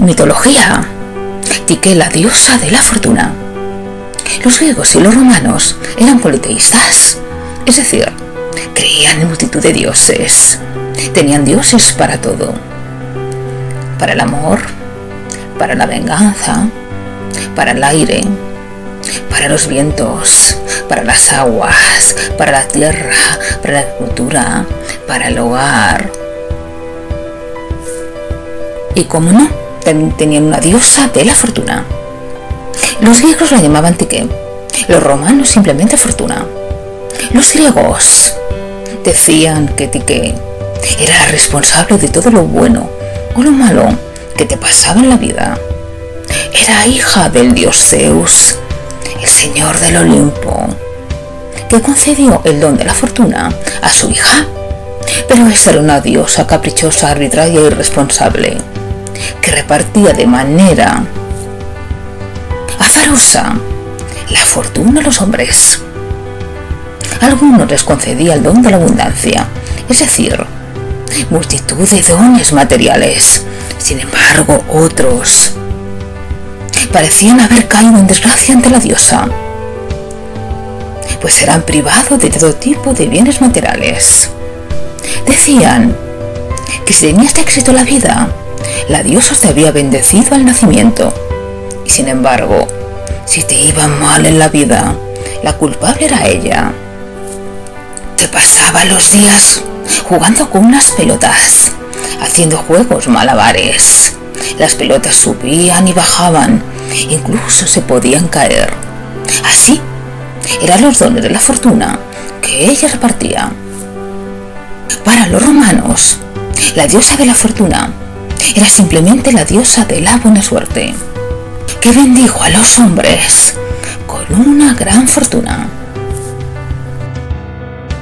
Mitología. Tique, la diosa de la fortuna. Los griegos y los romanos eran politeístas, es decir, creían en multitud de dioses. Tenían dioses para todo. Para el amor, para la venganza, para el aire, para los vientos, para las aguas, para la tierra, para la agricultura, para el hogar. Y como no, tenían una diosa de la fortuna. Los griegos la llamaban Tique, los romanos simplemente Fortuna. Los griegos decían que Tique era la responsable de todo lo bueno o lo malo que te pasaba en la vida. Era hija del dios Zeus, el señor del Olimpo, que concedió el don de la fortuna a su hija. Pero esta era una diosa caprichosa, arbitraria y irresponsable, que repartía de manera azarosa la fortuna a los hombres. algunos les concedía el don de la abundancia, es decir, multitud de dones materiales. Sin embargo, otros parecían haber caído en desgracia ante la diosa, pues eran privados de todo tipo de bienes materiales. Decían que si tenías éxito en la vida, la diosa te había bendecido al nacimiento. Y sin embargo, si te iba mal en la vida, la culpable era ella, que pasaba los días jugando con unas pelotas, haciendo juegos malabares. Las pelotas subían y bajaban, incluso se podían caer. Así eran los dones de la fortuna que ella repartía. Para los romanos, la diosa de la fortuna era simplemente la diosa de la buena suerte, que bendijo a los hombres con una gran fortuna.